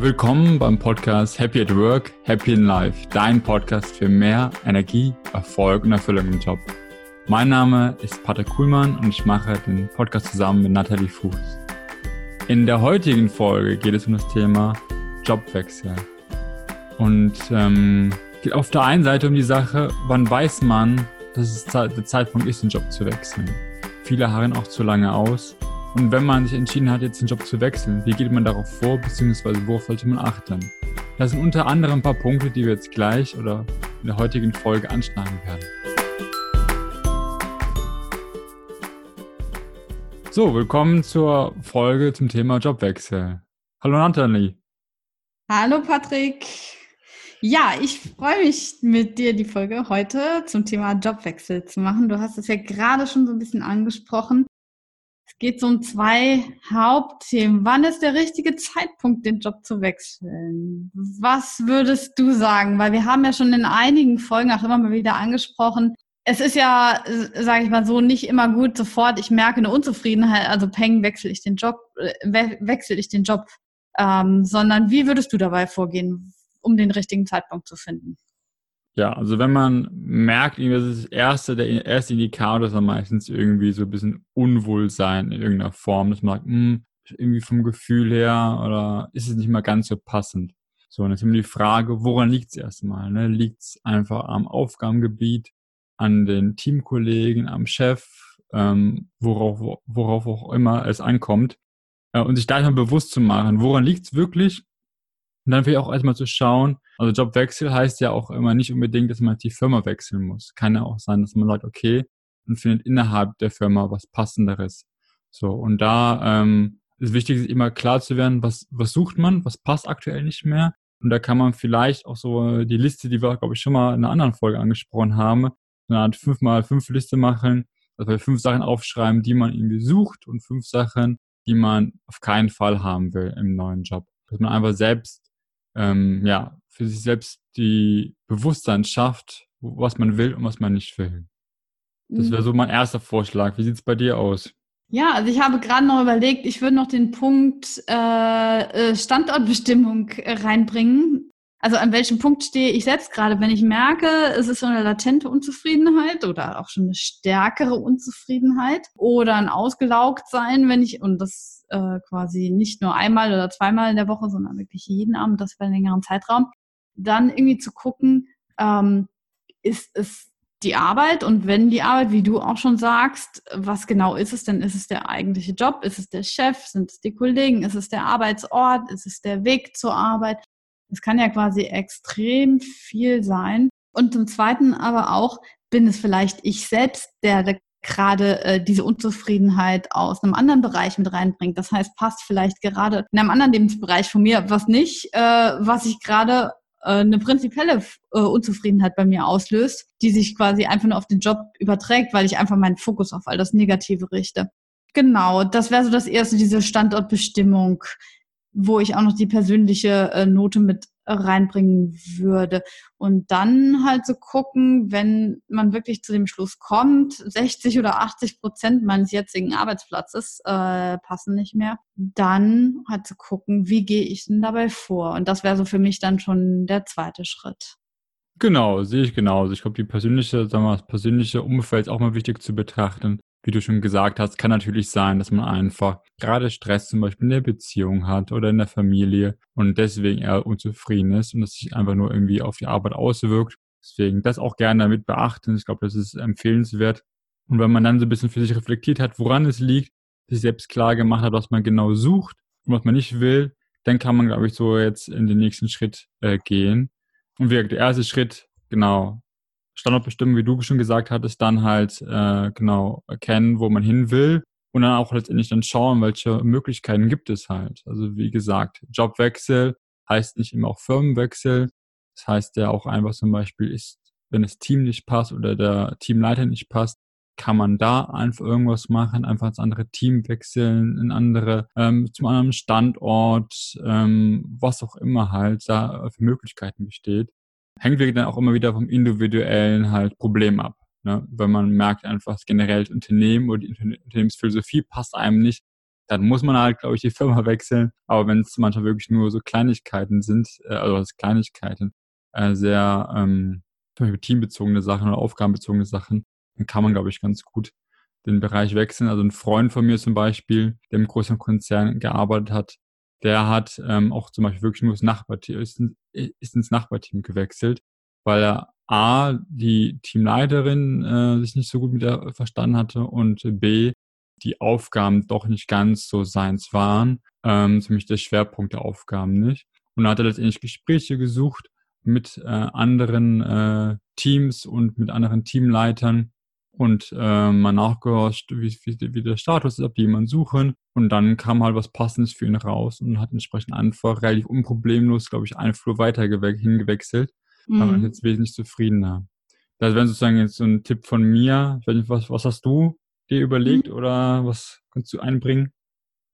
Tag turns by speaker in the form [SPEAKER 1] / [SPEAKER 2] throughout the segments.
[SPEAKER 1] Willkommen beim Podcast Happy at Work, Happy in Life, dein Podcast für mehr Energie, Erfolg und Erfüllung im Job. Mein Name ist Pater Kuhlmann und ich mache den Podcast zusammen mit Nathalie Fuchs. In der heutigen Folge geht es um das Thema Jobwechsel. Und ähm, geht auf der einen Seite um die Sache, wann weiß man, dass es der Zeitpunkt ist, den Job zu wechseln. Viele harren auch zu lange aus. Und wenn man sich entschieden hat, jetzt den Job zu wechseln, wie geht man darauf vor, beziehungsweise worauf sollte man achten? Das sind unter anderem ein paar Punkte, die wir jetzt gleich oder in der heutigen Folge anschneiden werden. So, willkommen zur Folge zum Thema Jobwechsel. Hallo Nathalie.
[SPEAKER 2] Hallo Patrick. Ja, ich freue mich mit dir die Folge heute zum Thema Jobwechsel zu machen. Du hast es ja gerade schon so ein bisschen angesprochen. Es geht so um zwei Hauptthemen. Wann ist der richtige Zeitpunkt, den Job zu wechseln? Was würdest du sagen? Weil wir haben ja schon in einigen Folgen auch immer mal wieder angesprochen, es ist ja, sage ich mal so, nicht immer gut sofort, ich merke eine Unzufriedenheit, also peng, wechsle ich den Job, äh, wechsle ich den Job, ähm, sondern wie würdest du dabei vorgehen, um den richtigen Zeitpunkt zu finden?
[SPEAKER 1] Ja, also wenn man merkt, das ist das erste, der erste Indikator ist dann meistens irgendwie so ein bisschen Unwohlsein in irgendeiner Form, dass man sagt, hm, irgendwie vom Gefühl her oder ist es nicht mal ganz so passend. So, und jetzt haben wir die Frage, woran liegt es erstmal? Ne? Liegt es einfach am Aufgabengebiet? an den Teamkollegen, am Chef, ähm, worauf, worauf auch immer es ankommt. Äh, und sich da erstmal bewusst zu machen, woran liegt es wirklich? Und dann vielleicht auch erstmal zu schauen, also Jobwechsel heißt ja auch immer nicht unbedingt, dass man die Firma wechseln muss. Kann ja auch sein, dass man sagt, okay, und findet innerhalb der Firma was Passenderes. So, und da ähm, ist wichtig, immer klar zu werden, was, was sucht man, was passt aktuell nicht mehr. Und da kann man vielleicht auch so die Liste, die wir, glaube ich, schon mal in einer anderen Folge angesprochen haben, eine Art 5x5 Liste machen, also fünf Sachen aufschreiben, die man irgendwie sucht und fünf Sachen, die man auf keinen Fall haben will im neuen Job. Dass man einfach selbst, ähm, ja, für sich selbst die Bewusstsein schafft, was man will und was man nicht will. Das wäre mhm. so mein erster Vorschlag. Wie sieht es bei dir aus?
[SPEAKER 2] Ja, also ich habe gerade noch überlegt, ich würde noch den Punkt äh, äh Standortbestimmung reinbringen. Also an welchem Punkt stehe ich selbst gerade, wenn ich merke, es ist so eine latente Unzufriedenheit oder auch schon eine stärkere Unzufriedenheit oder ein ausgelaugt sein, wenn ich, und das äh, quasi nicht nur einmal oder zweimal in der Woche, sondern wirklich jeden Abend, das für einen längeren Zeitraum, dann irgendwie zu gucken, ähm, ist es die Arbeit und wenn die Arbeit, wie du auch schon sagst, was genau ist es denn? Ist es der eigentliche Job? Ist es der Chef? Sind es die Kollegen? Ist es der Arbeitsort? Ist es der Weg zur Arbeit? Es kann ja quasi extrem viel sein. Und zum Zweiten aber auch, bin es vielleicht ich selbst, der gerade äh, diese Unzufriedenheit aus einem anderen Bereich mit reinbringt. Das heißt, passt vielleicht gerade in einem anderen Lebensbereich von mir was nicht, äh, was ich gerade äh, eine prinzipielle äh, Unzufriedenheit bei mir auslöst, die sich quasi einfach nur auf den Job überträgt, weil ich einfach meinen Fokus auf all das Negative richte. Genau, das wäre so das erste, diese Standortbestimmung wo ich auch noch die persönliche äh, Note mit reinbringen würde. Und dann halt so gucken, wenn man wirklich zu dem Schluss kommt, 60 oder 80 Prozent meines jetzigen Arbeitsplatzes äh, passen nicht mehr, dann halt zu gucken, wie gehe ich denn dabei vor? Und das wäre so für mich dann schon der zweite Schritt.
[SPEAKER 1] Genau, sehe ich genauso. Ich glaube, die persönliche, sagen wir mal, das persönliche Umfeld ist auch mal wichtig zu betrachten wie du schon gesagt hast, kann natürlich sein, dass man einfach gerade Stress zum Beispiel in der Beziehung hat oder in der Familie und deswegen eher unzufrieden ist und das sich einfach nur irgendwie auf die Arbeit auswirkt. Deswegen das auch gerne damit beachten. Ich glaube, das ist empfehlenswert. Und wenn man dann so ein bisschen für sich reflektiert hat, woran es liegt, sich selbst klar gemacht hat, was man genau sucht und was man nicht will, dann kann man, glaube ich, so jetzt in den nächsten Schritt äh, gehen. Und wie der erste Schritt, genau, Standort bestimmen, wie du schon gesagt hattest, dann halt äh, genau erkennen, wo man hin will und dann auch letztendlich dann schauen, welche Möglichkeiten gibt es halt. Also wie gesagt, Jobwechsel heißt nicht immer auch Firmenwechsel. Das heißt ja auch einfach zum Beispiel ist, wenn das Team nicht passt oder der Teamleiter nicht passt, kann man da einfach irgendwas machen, einfach ins andere Team wechseln, in andere, ähm, zum anderen Standort, ähm, was auch immer halt da für Möglichkeiten besteht hängt wirklich dann auch immer wieder vom individuellen halt Problem ab. Ne? Wenn man merkt einfach, generell das Unternehmen oder die Unternehmensphilosophie passt einem nicht, dann muss man halt, glaube ich, die Firma wechseln. Aber wenn es manchmal wirklich nur so Kleinigkeiten sind, äh, also Kleinigkeiten, äh, sehr ähm, zum Beispiel teambezogene Sachen oder aufgabenbezogene Sachen, dann kann man, glaube ich, ganz gut den Bereich wechseln. Also ein Freund von mir zum Beispiel, der im großen Konzern gearbeitet hat, der hat ähm, auch zum Beispiel wirklich nur das Nachbarteam, ist, ist ins Nachbarteam gewechselt, weil er A, die Teamleiterin äh, sich nicht so gut mit der verstanden hatte und B, die Aufgaben doch nicht ganz so seins waren, ähm, ziemlich der Schwerpunkt der Aufgaben nicht. Und da hat er letztendlich Gespräche gesucht mit äh, anderen äh, Teams und mit anderen Teamleitern und äh, mal nachgehorcht, wie, wie, wie der Status ist, ob die jemanden suchen. Und dann kam halt was Passendes für ihn raus und hat entsprechend einfach relativ unproblemlos, glaube ich, einen Flur weiter hingewechselt. Mhm. Aber jetzt wesentlich zufriedener. Das wäre sozusagen jetzt so ein Tipp von mir. Nicht, was, was hast du dir überlegt mhm. oder was kannst du einbringen?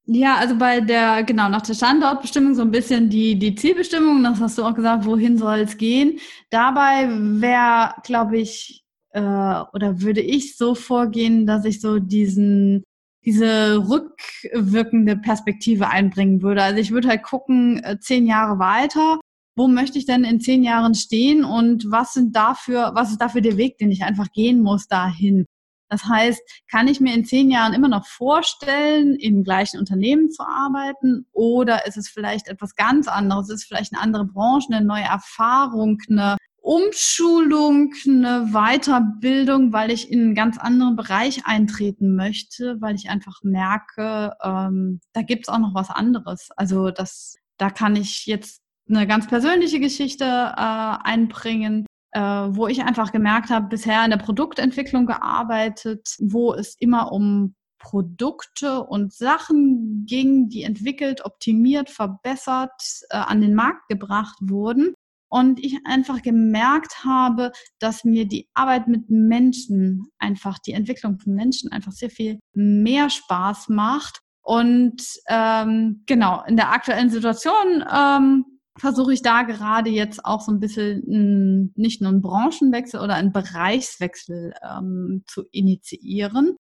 [SPEAKER 2] Ja, also bei der, genau, nach der Standortbestimmung so ein bisschen die, die Zielbestimmung, das hast du auch gesagt, wohin soll es gehen. Dabei wäre, glaube ich, äh, oder würde ich so vorgehen, dass ich so diesen, diese rückwirkende Perspektive einbringen würde. Also ich würde halt gucken, äh, zehn Jahre weiter, wo möchte ich denn in zehn Jahren stehen und was sind dafür, was ist dafür der Weg, den ich einfach gehen muss dahin? Das heißt, kann ich mir in zehn Jahren immer noch vorstellen, im gleichen Unternehmen zu arbeiten oder ist es vielleicht etwas ganz anderes? Ist es vielleicht eine andere Branche, eine neue Erfahrung, eine Umschulung, eine Weiterbildung, weil ich in einen ganz anderen Bereich eintreten möchte, weil ich einfach merke, ähm, da gibt's auch noch was anderes. Also das, da kann ich jetzt eine ganz persönliche Geschichte äh, einbringen äh, wo ich einfach gemerkt habe, bisher in der Produktentwicklung gearbeitet, wo es immer um Produkte und Sachen ging, die entwickelt, optimiert, verbessert, äh, an den Markt gebracht wurden. Und ich einfach gemerkt habe, dass mir die Arbeit mit Menschen einfach, die Entwicklung von Menschen einfach sehr viel mehr Spaß macht. Und ähm, genau, in der aktuellen Situation ähm, versuche ich da gerade jetzt auch so ein bisschen nicht nur einen Branchenwechsel oder einen Bereichswechsel ähm, zu initiieren.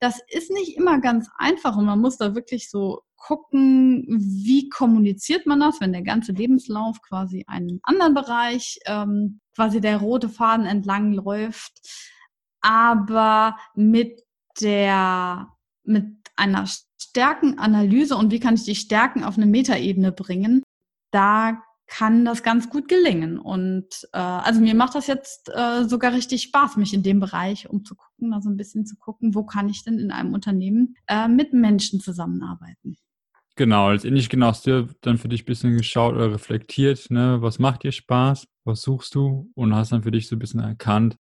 [SPEAKER 2] Das ist nicht immer ganz einfach und man muss da wirklich so gucken, wie kommuniziert man das, wenn der ganze Lebenslauf quasi einen anderen Bereich, ähm, quasi der rote Faden entlang läuft, aber mit der, mit einer Stärkenanalyse und wie kann ich die Stärken auf eine Metaebene bringen, da kann das ganz gut gelingen. Und äh, also mir macht das jetzt äh, sogar richtig Spaß, mich in dem Bereich umzugucken, also ein bisschen zu gucken, wo kann ich denn in einem Unternehmen äh, mit Menschen zusammenarbeiten.
[SPEAKER 1] Genau, letztendlich genau hast du dann für dich ein bisschen geschaut oder reflektiert, ne, was macht dir Spaß, was suchst du und hast dann für dich so ein bisschen erkannt,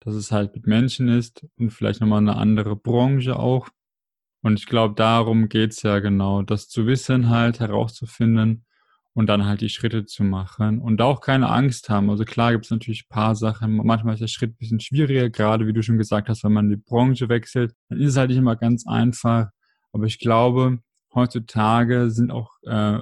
[SPEAKER 1] dass es halt mit Menschen ist und vielleicht nochmal eine andere Branche auch. Und ich glaube, darum geht's ja genau, das zu wissen halt, herauszufinden, und dann halt die Schritte zu machen und auch keine Angst haben. Also klar gibt es natürlich ein paar Sachen, manchmal ist der Schritt ein bisschen schwieriger, gerade wie du schon gesagt hast, wenn man die Branche wechselt, dann ist es halt nicht immer ganz einfach. Aber ich glaube, heutzutage sind auch äh,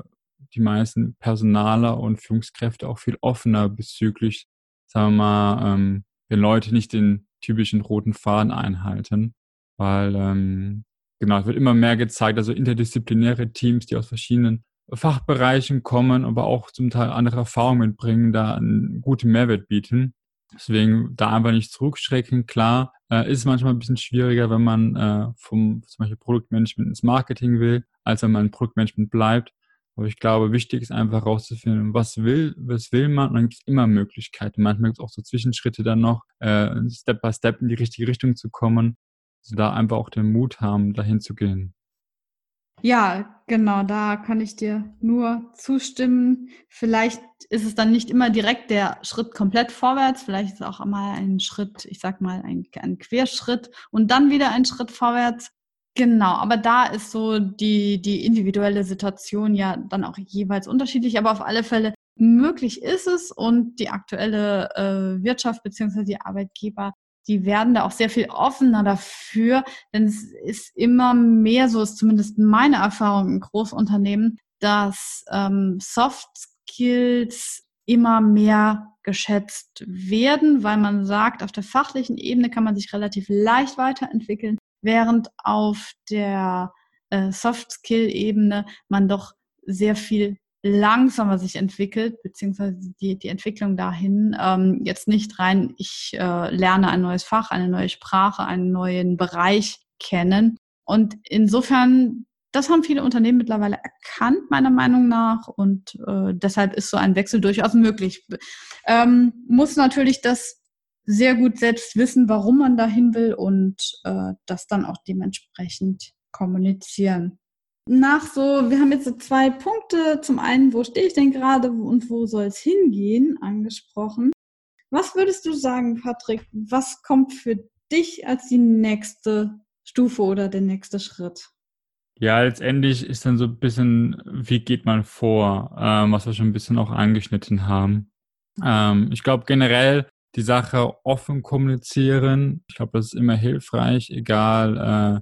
[SPEAKER 1] die meisten Personaler und Führungskräfte auch viel offener bezüglich, sagen wir mal, ähm, wenn Leute nicht den typischen roten Faden einhalten, weil ähm, genau, es wird immer mehr gezeigt, also interdisziplinäre Teams, die aus verschiedenen Fachbereichen kommen, aber auch zum Teil andere Erfahrungen mitbringen, da einen guten Mehrwert bieten. Deswegen da einfach nicht zurückschrecken. Klar, äh, ist manchmal ein bisschen schwieriger, wenn man äh, vom zum Beispiel Produktmanagement ins Marketing will, als wenn man im Produktmanagement bleibt. Aber ich glaube, wichtig ist einfach herauszufinden, was will, was will man. Und dann gibt es immer Möglichkeiten. Manchmal gibt es auch so Zwischenschritte dann noch, äh, Step by Step in die richtige Richtung zu kommen. Also da einfach auch den Mut haben, dahin zu gehen.
[SPEAKER 2] Ja, genau, da kann ich dir nur zustimmen. Vielleicht ist es dann nicht immer direkt der Schritt komplett vorwärts, vielleicht ist es auch einmal ein Schritt, ich sag mal, ein, ein Querschritt und dann wieder ein Schritt vorwärts. Genau, aber da ist so die, die individuelle Situation ja dann auch jeweils unterschiedlich, aber auf alle Fälle möglich ist es und die aktuelle äh, Wirtschaft beziehungsweise die Arbeitgeber die werden da auch sehr viel offener dafür, denn es ist immer mehr, so ist zumindest meine Erfahrung in Großunternehmen, dass ähm, Soft Skills immer mehr geschätzt werden, weil man sagt, auf der fachlichen Ebene kann man sich relativ leicht weiterentwickeln, während auf der äh, Soft-Skill-Ebene man doch sehr viel langsamer sich entwickelt, beziehungsweise die, die Entwicklung dahin ähm, jetzt nicht rein, ich äh, lerne ein neues Fach, eine neue Sprache, einen neuen Bereich kennen. Und insofern, das haben viele Unternehmen mittlerweile erkannt, meiner Meinung nach. Und äh, deshalb ist so ein Wechsel durchaus möglich. Ähm, muss natürlich das sehr gut selbst wissen, warum man dahin will und äh, das dann auch dementsprechend kommunizieren nach so, wir haben jetzt so zwei Punkte. Zum einen, wo stehe ich denn gerade und wo soll es hingehen, angesprochen. Was würdest du sagen, Patrick? Was kommt für dich als die nächste Stufe oder der nächste Schritt?
[SPEAKER 1] Ja, letztendlich ist dann so ein bisschen, wie geht man vor, ähm, was wir schon ein bisschen auch angeschnitten haben. Ähm, ich glaube generell die Sache offen kommunizieren. Ich glaube, das ist immer hilfreich, egal, äh,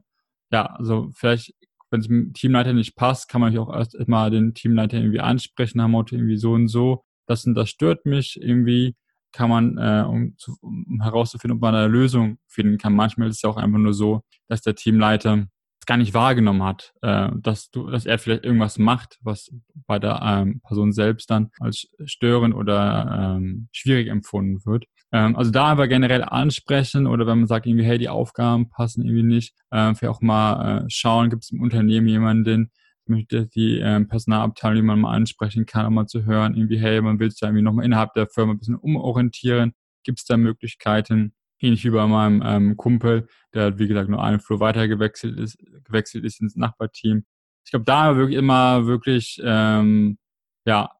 [SPEAKER 1] ja, also vielleicht wenn es dem Teamleiter nicht passt, kann man auch erst mal den Teamleiter irgendwie ansprechen, haben Motto irgendwie so und so. Das und das stört mich irgendwie, kann man, äh, um, zu, um herauszufinden, ob man eine Lösung finden kann. Manchmal ist es ja auch einfach nur so, dass der Teamleiter es gar nicht wahrgenommen hat, äh, dass du, dass er vielleicht irgendwas macht, was bei der ähm, Person selbst dann als störend oder ähm, schwierig empfunden wird. Ähm, also da einfach generell ansprechen oder wenn man sagt irgendwie, hey, die Aufgaben passen irgendwie nicht, äh, vielleicht auch mal äh, schauen, gibt es im Unternehmen jemanden, möchte die äh, Personalabteilung, die man mal ansprechen kann, um mal zu hören, irgendwie, hey, man will sich da irgendwie nochmal innerhalb der Firma ein bisschen umorientieren. Gibt es da Möglichkeiten? Ähnlich wie bei meinem ähm, Kumpel, der, wie gesagt, nur einen Flur weiter gewechselt ist, gewechselt ist ins Nachbarteam. Ich glaube, da wirklich immer wirklich ähm, ja,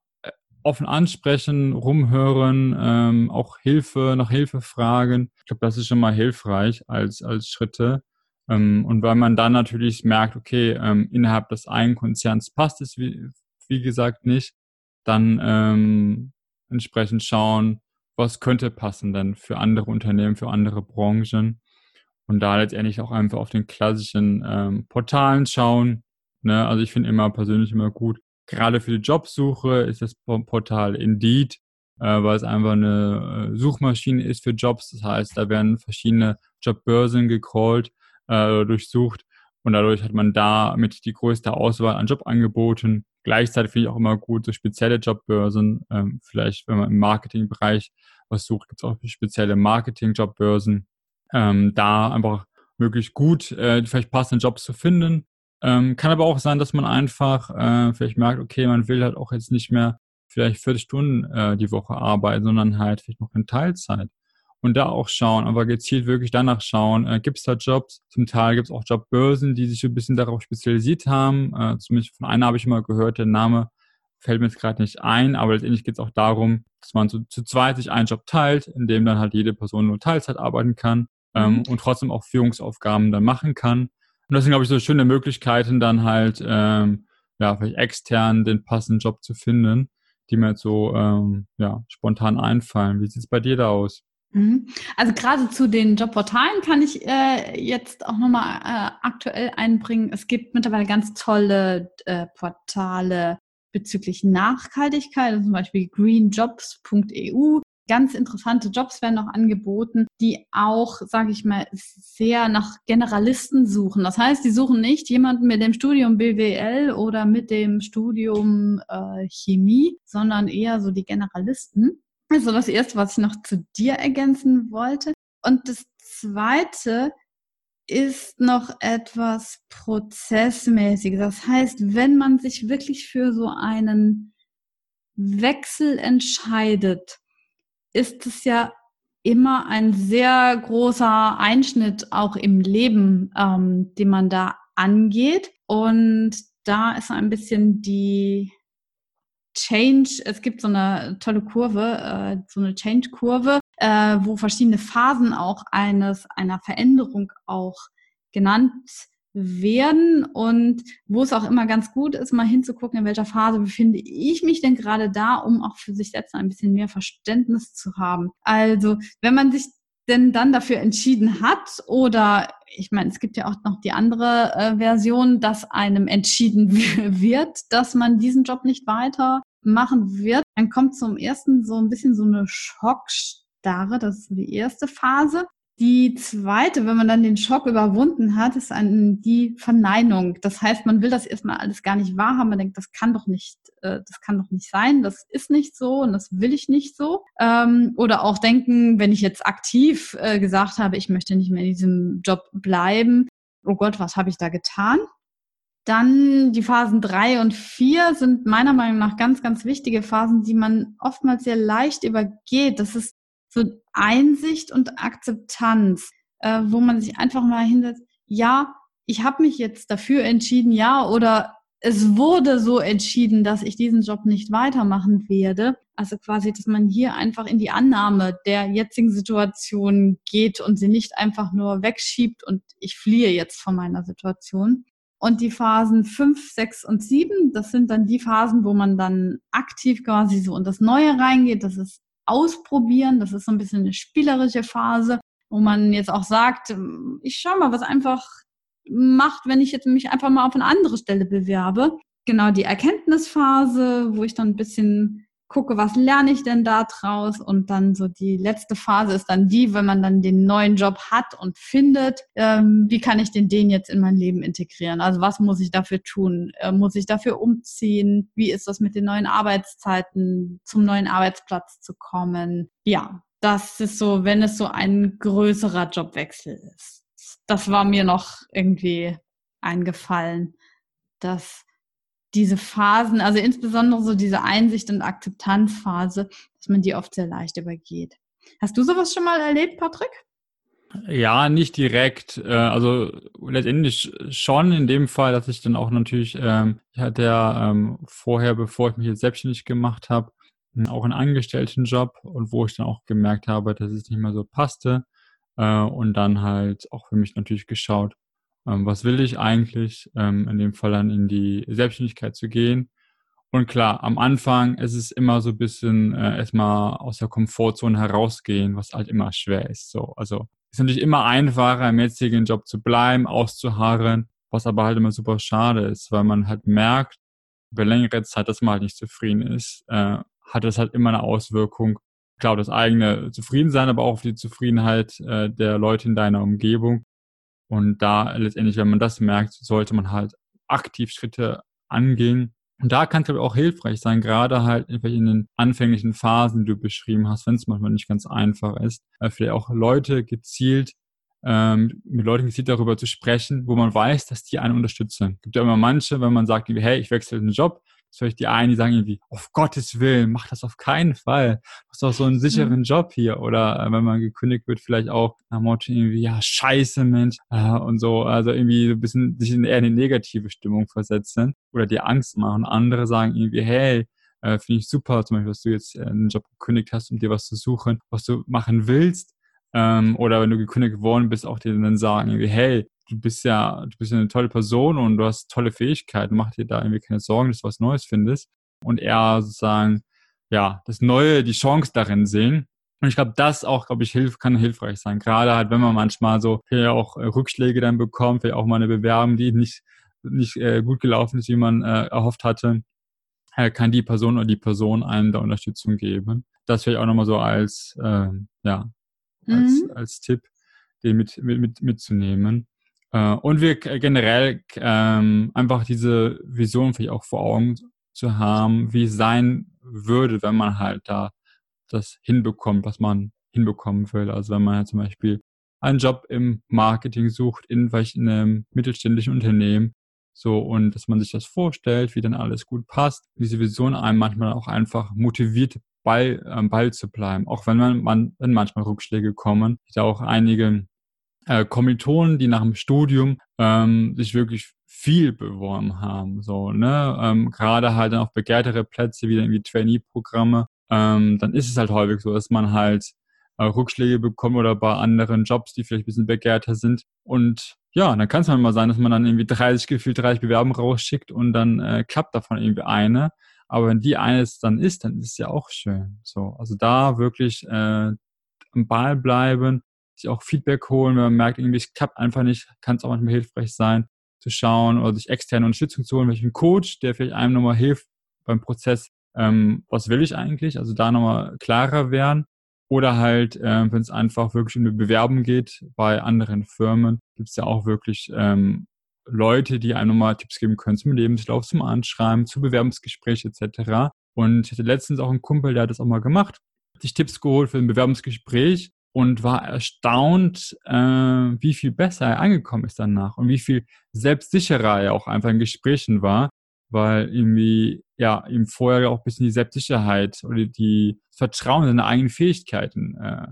[SPEAKER 1] offen ansprechen, rumhören, ähm, auch Hilfe, nach Hilfe fragen. Ich glaube, das ist schon mal hilfreich als, als Schritte. Ähm, und weil man dann natürlich merkt, okay, ähm, innerhalb des einen Konzerns passt es, wie, wie gesagt, nicht, dann ähm, entsprechend schauen, was könnte passen denn für andere Unternehmen, für andere Branchen. Und da letztendlich auch einfach auf den klassischen ähm, Portalen schauen. Ne? Also ich finde immer persönlich immer gut, Gerade für die Jobsuche ist das Portal Indeed, äh, weil es einfach eine äh, Suchmaschine ist für Jobs. Das heißt, da werden verschiedene Jobbörsen gecrawlt, äh, durchsucht und dadurch hat man da mit die größte Auswahl an Jobangeboten. Gleichzeitig finde ich auch immer gut, so spezielle Jobbörsen. Ähm, vielleicht, wenn man im Marketingbereich was sucht, gibt es auch spezielle Marketing-Jobbörsen. Ähm, da einfach möglichst gut äh, vielleicht passende Jobs zu finden ähm, kann aber auch sein, dass man einfach äh, vielleicht merkt, okay, man will halt auch jetzt nicht mehr vielleicht 40 Stunden äh, die Woche arbeiten, sondern halt vielleicht noch in Teilzeit. Und da auch schauen, aber gezielt wirklich danach schauen, äh, gibt es da Jobs? Zum Teil gibt es auch Jobbörsen, die sich ein bisschen darauf spezialisiert haben. Äh, zumindest von einer habe ich mal gehört, der Name fällt mir jetzt gerade nicht ein, aber letztendlich geht es auch darum, dass man zu, zu zweit sich einen Job teilt, in dem dann halt jede Person nur Teilzeit arbeiten kann ähm, mhm. und trotzdem auch Führungsaufgaben dann machen kann. Und deswegen habe ich so schöne Möglichkeiten, dann halt, ähm, ja, vielleicht extern den passenden Job zu finden, die mir jetzt so, ähm, ja, spontan einfallen. Wie sieht es bei dir da aus?
[SPEAKER 2] Mhm. Also gerade zu den Jobportalen kann ich äh, jetzt auch nochmal äh, aktuell einbringen. Es gibt mittlerweile ganz tolle äh, Portale bezüglich Nachhaltigkeit, also zum Beispiel greenjobs.eu ganz interessante Jobs werden noch angeboten, die auch, sage ich mal, sehr nach Generalisten suchen. Das heißt, die suchen nicht jemanden mit dem Studium BWL oder mit dem Studium äh, Chemie, sondern eher so die Generalisten. Also das Erste, was ich noch zu dir ergänzen wollte. Und das Zweite ist noch etwas prozessmäßig. Das heißt, wenn man sich wirklich für so einen Wechsel entscheidet, ist es ja immer ein sehr großer Einschnitt auch im Leben, ähm, den man da angeht. Und da ist ein bisschen die Change, es gibt so eine tolle Kurve, äh, so eine Change-Kurve, äh, wo verschiedene Phasen auch eines, einer Veränderung auch genannt werden und wo es auch immer ganz gut ist, mal hinzugucken, in welcher Phase befinde ich mich denn gerade da, um auch für sich selbst ein bisschen mehr Verständnis zu haben. Also, wenn man sich denn dann dafür entschieden hat oder ich meine, es gibt ja auch noch die andere äh, Version, dass einem entschieden wird, dass man diesen Job nicht weiter machen wird, dann kommt zum ersten so ein bisschen so eine Schockstarre, das ist die erste Phase. Die zweite, wenn man dann den Schock überwunden hat, ist ein, die Verneinung. Das heißt, man will das erstmal alles gar nicht wahrhaben. Man denkt, das kann doch nicht, äh, das kann doch nicht sein. Das ist nicht so und das will ich nicht so. Ähm, oder auch denken, wenn ich jetzt aktiv äh, gesagt habe, ich möchte nicht mehr in diesem Job bleiben. Oh Gott, was habe ich da getan? Dann die Phasen drei und vier sind meiner Meinung nach ganz, ganz wichtige Phasen, die man oftmals sehr leicht übergeht. Das ist so Einsicht und Akzeptanz, äh, wo man sich einfach mal hinsetzt, ja, ich habe mich jetzt dafür entschieden, ja, oder es wurde so entschieden, dass ich diesen Job nicht weitermachen werde. Also quasi, dass man hier einfach in die Annahme der jetzigen Situation geht und sie nicht einfach nur wegschiebt und ich fliehe jetzt von meiner Situation. Und die Phasen 5, 6 und 7, das sind dann die Phasen, wo man dann aktiv quasi so in das Neue reingeht. Das ist ausprobieren. Das ist so ein bisschen eine spielerische Phase, wo man jetzt auch sagt, ähm, ich schau mal, was einfach macht, wenn ich jetzt mich einfach mal auf eine andere Stelle bewerbe. Genau die Erkenntnisphase, wo ich dann ein bisschen gucke, was lerne ich denn da draus? Und dann so die letzte Phase ist dann die, wenn man dann den neuen Job hat und findet, ähm, wie kann ich den den jetzt in mein Leben integrieren? Also was muss ich dafür tun? Äh, muss ich dafür umziehen? Wie ist das mit den neuen Arbeitszeiten, zum neuen Arbeitsplatz zu kommen? Ja, das ist so, wenn es so ein größerer Jobwechsel ist. Das war mir noch irgendwie eingefallen, dass diese Phasen, also insbesondere so diese Einsicht- und Akzeptanzphase, dass man die oft sehr leicht übergeht. Hast du sowas schon mal erlebt, Patrick?
[SPEAKER 1] Ja, nicht direkt. Äh, also letztendlich schon in dem Fall, dass ich dann auch natürlich, ähm, ich hatte ja ähm, vorher, bevor ich mich jetzt selbstständig gemacht habe, auch einen Angestelltenjob und wo ich dann auch gemerkt habe, dass es nicht mehr so passte äh, und dann halt auch für mich natürlich geschaut, ähm, was will ich eigentlich, ähm, in dem Fall dann in die Selbstständigkeit zu gehen. Und klar, am Anfang ist es immer so ein bisschen äh, erstmal aus der Komfortzone herausgehen, was halt immer schwer ist. So, also ist natürlich immer einfacher, im jetzigen Job zu bleiben, auszuharren, was aber halt immer super schade ist, weil man halt merkt, über längere Zeit, dass man halt nicht zufrieden ist, äh, hat das halt immer eine Auswirkung. Klar, das eigene Zufriedensein, aber auch auf die Zufriedenheit äh, der Leute in deiner Umgebung. Und da letztendlich, wenn man das merkt, sollte man halt aktiv Schritte angehen. Und da kann es auch hilfreich sein, gerade halt in den anfänglichen Phasen, die du beschrieben hast, wenn es manchmal nicht ganz einfach ist, äh, vielleicht auch Leute gezielt ähm, mit Leuten gezielt darüber zu sprechen, wo man weiß, dass die einen unterstützen. Es gibt ja immer manche, wenn man sagt, hey, ich wechsle den Job, ist vielleicht die einen, die sagen irgendwie, auf Gottes Willen, mach das auf keinen Fall. Du hast doch so einen sicheren mhm. Job hier. Oder äh, wenn man gekündigt wird, vielleicht auch nach Motto irgendwie, ja, scheiße, Mensch, äh, und so. Also irgendwie so ein bisschen sich in eher eine negative Stimmung versetzen oder dir Angst machen. Andere sagen irgendwie, hey, äh, finde ich super, zum Beispiel, dass du jetzt äh, einen Job gekündigt hast, um dir was zu suchen, was du machen willst. Ähm, oder wenn du gekündigt worden bist, auch dir dann sagen, irgendwie, hey, du bist ja, du bist ja eine tolle Person und du hast tolle Fähigkeiten, mach dir da irgendwie keine Sorgen, dass du was Neues findest. Und eher sozusagen, ja, das Neue, die Chance darin sehen. Und ich glaube, das auch, glaube ich, hilf, kann hilfreich sein. Gerade halt, wenn man manchmal so ja auch äh, Rückschläge dann bekommt, vielleicht auch mal eine Bewerbung, die nicht, nicht äh, gut gelaufen ist, wie man äh, erhofft hatte, äh, kann die Person oder die Person einem da Unterstützung geben. Das vielleicht auch nochmal so als, äh, ja, als, mhm. als Tipp, den mit, mit, mit, mitzunehmen. Äh, und wir generell ähm, einfach diese Vision vielleicht auch vor Augen zu haben, wie es sein würde, wenn man halt da das hinbekommt, was man hinbekommen will. Also wenn man halt zum Beispiel einen Job im Marketing sucht, in vielleicht einem mittelständischen Unternehmen, so, und dass man sich das vorstellt, wie dann alles gut passt. Diese Vision einem manchmal auch einfach motiviert, bei, am Ball zu bleiben. Auch wenn man, man wenn manchmal Rückschläge kommen. Ich auch einige äh, Kommilitonen, die nach dem Studium ähm, sich wirklich viel beworben haben. So, ne? Ähm, Gerade halt dann auf begehrtere Plätze wie irgendwie Trainee-Programme, ähm, dann ist es halt häufig so, dass man halt äh, Rückschläge bekommt oder bei anderen Jobs, die vielleicht ein bisschen begehrter sind. Und ja, dann kann es mal sein, dass man dann irgendwie 30 gefühlt 30 Bewerbungen rausschickt und dann äh, klappt davon irgendwie eine. Aber wenn die eines dann ist, dann ist es ja auch schön. So, also da wirklich äh, am Ball bleiben, sich auch Feedback holen, wenn man merkt, irgendwie es klappt einfach nicht, kann es auch manchmal hilfreich sein, zu schauen oder sich externe Unterstützung zu holen, welchen Coach, der vielleicht einem nochmal hilft beim Prozess, ähm, was will ich eigentlich, also da nochmal klarer werden. Oder halt, äh, wenn es einfach wirklich um eine Bewerbung geht bei anderen Firmen, gibt es ja auch wirklich ähm, Leute, die einem nochmal Tipps geben können zum Lebenslauf, zum Anschreiben, zu Bewerbungsgespräch etc. Und ich hatte letztens auch einen Kumpel, der hat das auch mal gemacht, hat sich Tipps geholt für ein Bewerbungsgespräch und war erstaunt, äh, wie viel besser er angekommen ist danach und wie viel selbstsicherer er auch einfach in Gesprächen war, weil irgendwie ja ihm vorher auch ein bisschen die Selbstsicherheit oder die Vertrauen in seine eigenen Fähigkeiten äh,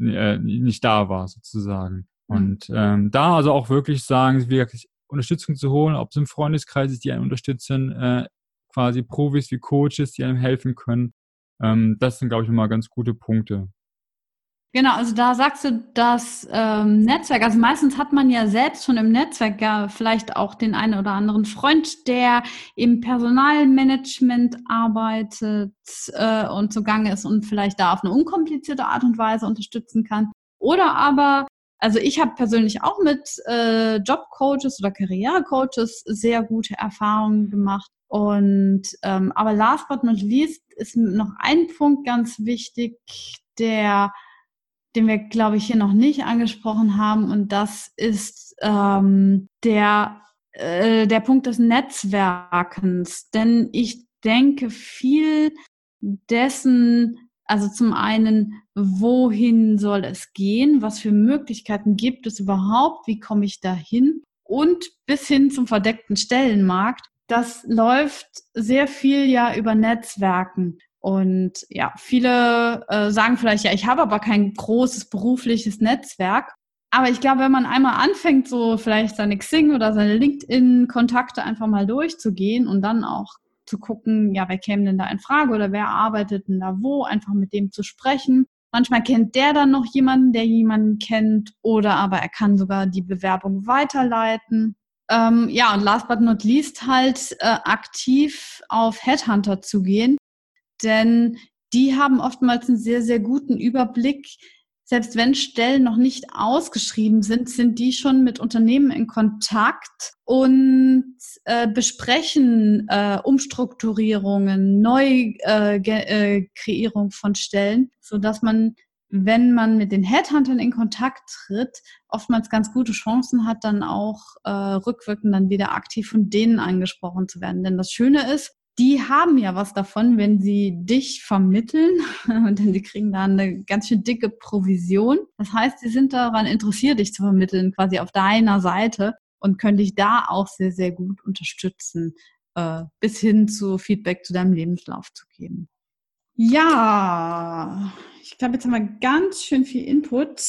[SPEAKER 1] äh nicht da war sozusagen. Mhm. Und ähm, da also auch wirklich sagen, wirklich Unterstützung zu holen, ob es im Freundeskreis ist, die einen unterstützen, äh, quasi Profis wie Coaches, die einem helfen können. Ähm, das sind, glaube ich, immer ganz gute Punkte.
[SPEAKER 2] Genau, also da sagst du das ähm, Netzwerk. Also meistens hat man ja selbst schon im Netzwerk ja vielleicht auch den einen oder anderen Freund, der im Personalmanagement arbeitet äh, und zugange ist und vielleicht da auf eine unkomplizierte Art und Weise unterstützen kann. Oder aber, also ich habe persönlich auch mit äh, Jobcoaches oder Karrierecoaches sehr gute Erfahrungen gemacht. Und ähm, aber last but not least ist noch ein Punkt ganz wichtig, der den wir, glaube ich, hier noch nicht angesprochen haben. Und das ist ähm, der, äh, der Punkt des Netzwerkens. Denn ich denke, viel dessen, also zum einen, wohin soll es gehen? Was für Möglichkeiten gibt es überhaupt? Wie komme ich dahin? Und bis hin zum verdeckten Stellenmarkt. Das läuft sehr viel ja über Netzwerken. Und ja, viele äh, sagen vielleicht, ja, ich habe aber kein großes berufliches Netzwerk. Aber ich glaube, wenn man einmal anfängt, so vielleicht seine Xing oder seine LinkedIn-Kontakte einfach mal durchzugehen und dann auch zu gucken, ja, wer käme denn da in Frage oder wer arbeitet denn da wo, einfach mit dem zu sprechen. Manchmal kennt der dann noch jemanden, der jemanden kennt oder aber er kann sogar die Bewerbung weiterleiten. Ähm, ja, und last but not least halt äh, aktiv auf Headhunter zu gehen denn die haben oftmals einen sehr, sehr guten Überblick. Selbst wenn Stellen noch nicht ausgeschrieben sind, sind die schon mit Unternehmen in Kontakt und äh, besprechen äh, Umstrukturierungen, Neukreierung äh, von Stellen, so dass man, wenn man mit den Headhuntern in Kontakt tritt, oftmals ganz gute Chancen hat, dann auch äh, rückwirkend dann wieder aktiv von denen angesprochen zu werden. Denn das Schöne ist, die haben ja was davon, wenn sie dich vermitteln, denn sie kriegen da eine ganz schön dicke Provision. Das heißt, sie sind daran interessiert, dich zu vermitteln, quasi auf deiner Seite und können dich da auch sehr, sehr gut unterstützen, äh, bis hin zu Feedback zu deinem Lebenslauf zu geben. Ja, ich glaube, jetzt haben wir ganz schön viel Input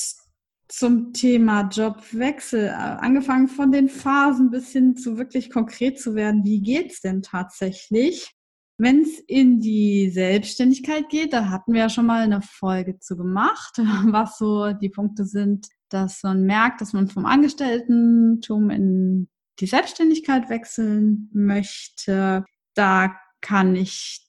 [SPEAKER 2] zum Thema Jobwechsel, äh, angefangen von den Phasen bis hin zu wirklich konkret zu werden, wie geht's denn tatsächlich? Wenn es in die Selbstständigkeit geht, da hatten wir ja schon mal eine Folge zu gemacht, was so die Punkte sind, dass man merkt, dass man vom Angestelltentum in die Selbstständigkeit wechseln möchte. Da kann ich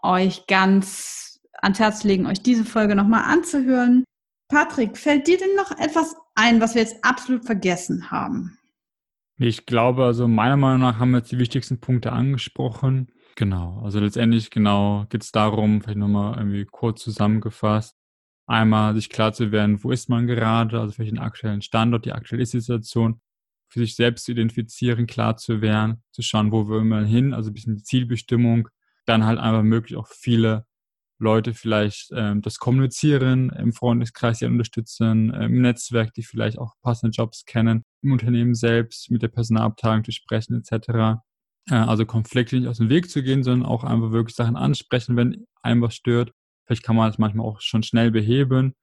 [SPEAKER 2] euch ganz ans Herz legen, euch diese Folge nochmal anzuhören. Patrick, fällt dir denn noch etwas ein, was wir jetzt absolut vergessen haben?
[SPEAKER 1] Ich glaube, also meiner Meinung nach haben wir jetzt die wichtigsten Punkte angesprochen. Genau, also letztendlich genau geht es darum, vielleicht nochmal irgendwie kurz zusammengefasst, einmal sich klar zu werden, wo ist man gerade, also vielleicht den aktuellen Standort, die aktuelle Situation, für sich selbst zu identifizieren, klar zu werden, zu schauen, wo will man hin, also ein bisschen die Zielbestimmung, dann halt einfach möglich auch viele Leute vielleicht ähm, das Kommunizieren im Freundeskreis, die unterstützen, im Netzwerk, die vielleicht auch passende Jobs kennen, im Unternehmen selbst, mit der Personalabteilung zu sprechen etc. Äh, also Konflikte nicht aus dem Weg zu gehen, sondern auch einfach wirklich Sachen ansprechen, wenn einem was stört. Vielleicht kann man das manchmal auch schon schnell beheben.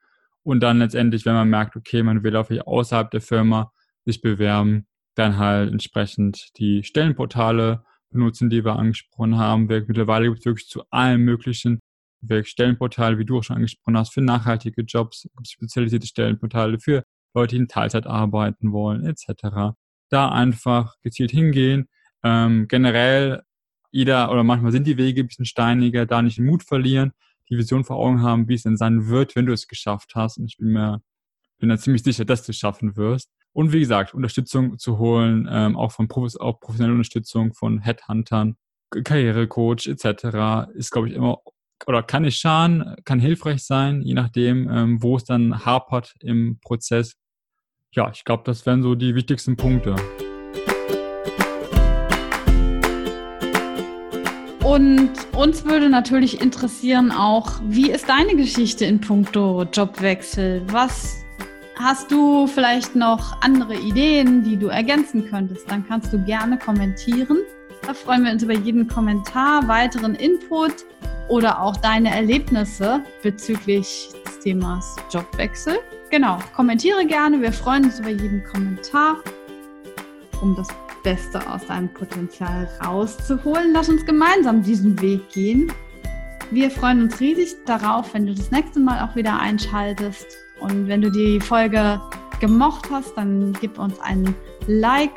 [SPEAKER 1] Und dann letztendlich, wenn man merkt, okay, man will auch außerhalb der Firma sich bewerben, dann halt entsprechend die Stellenportale benutzen, die wir angesprochen haben. Mittlerweile gibt es wirklich zu allen möglichen Stellenportale, wie du auch schon angesprochen hast, für nachhaltige Jobs, spezialisierte Stellenportale für Leute, die in Teilzeit arbeiten wollen, etc. Da einfach gezielt hingehen. Ähm, generell jeder oder manchmal sind die Wege ein bisschen steiniger, da nicht den Mut verlieren, die Vision vor Augen haben, wie es denn sein wird, wenn du es geschafft hast. Und ich bin mir bin da ziemlich sicher, dass du es schaffen wirst. Und wie gesagt, Unterstützung zu holen, ähm, auch von Profis, auch professionelle Unterstützung von Headhuntern, Karrierecoach etc. ist, glaube ich, immer oder kann nicht schaden, kann hilfreich sein, je nachdem, ähm, wo es dann hapert im Prozess. Ja, ich glaube, das wären so die wichtigsten Punkte.
[SPEAKER 2] Und uns würde natürlich interessieren auch, wie ist deine Geschichte in puncto Jobwechsel? Was hast du vielleicht noch andere Ideen, die du ergänzen könntest? Dann kannst du gerne kommentieren. Da freuen wir uns über jeden Kommentar, weiteren Input oder auch deine Erlebnisse bezüglich des Themas Jobwechsel. Genau, kommentiere gerne. Wir freuen uns über jeden Kommentar, um das Beste aus deinem Potenzial rauszuholen. Lass uns gemeinsam diesen Weg gehen. Wir freuen uns riesig darauf, wenn du das nächste Mal auch wieder einschaltest. Und wenn du die Folge gemocht hast, dann gib uns einen Like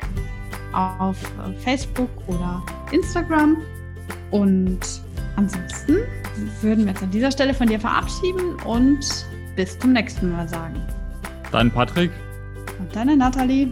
[SPEAKER 2] auf Facebook oder Instagram. Und ansonsten würden wir uns an dieser Stelle von dir verabschieden und bis zum nächsten Mal sagen.
[SPEAKER 1] Dein Patrick.
[SPEAKER 2] Und deine Nathalie.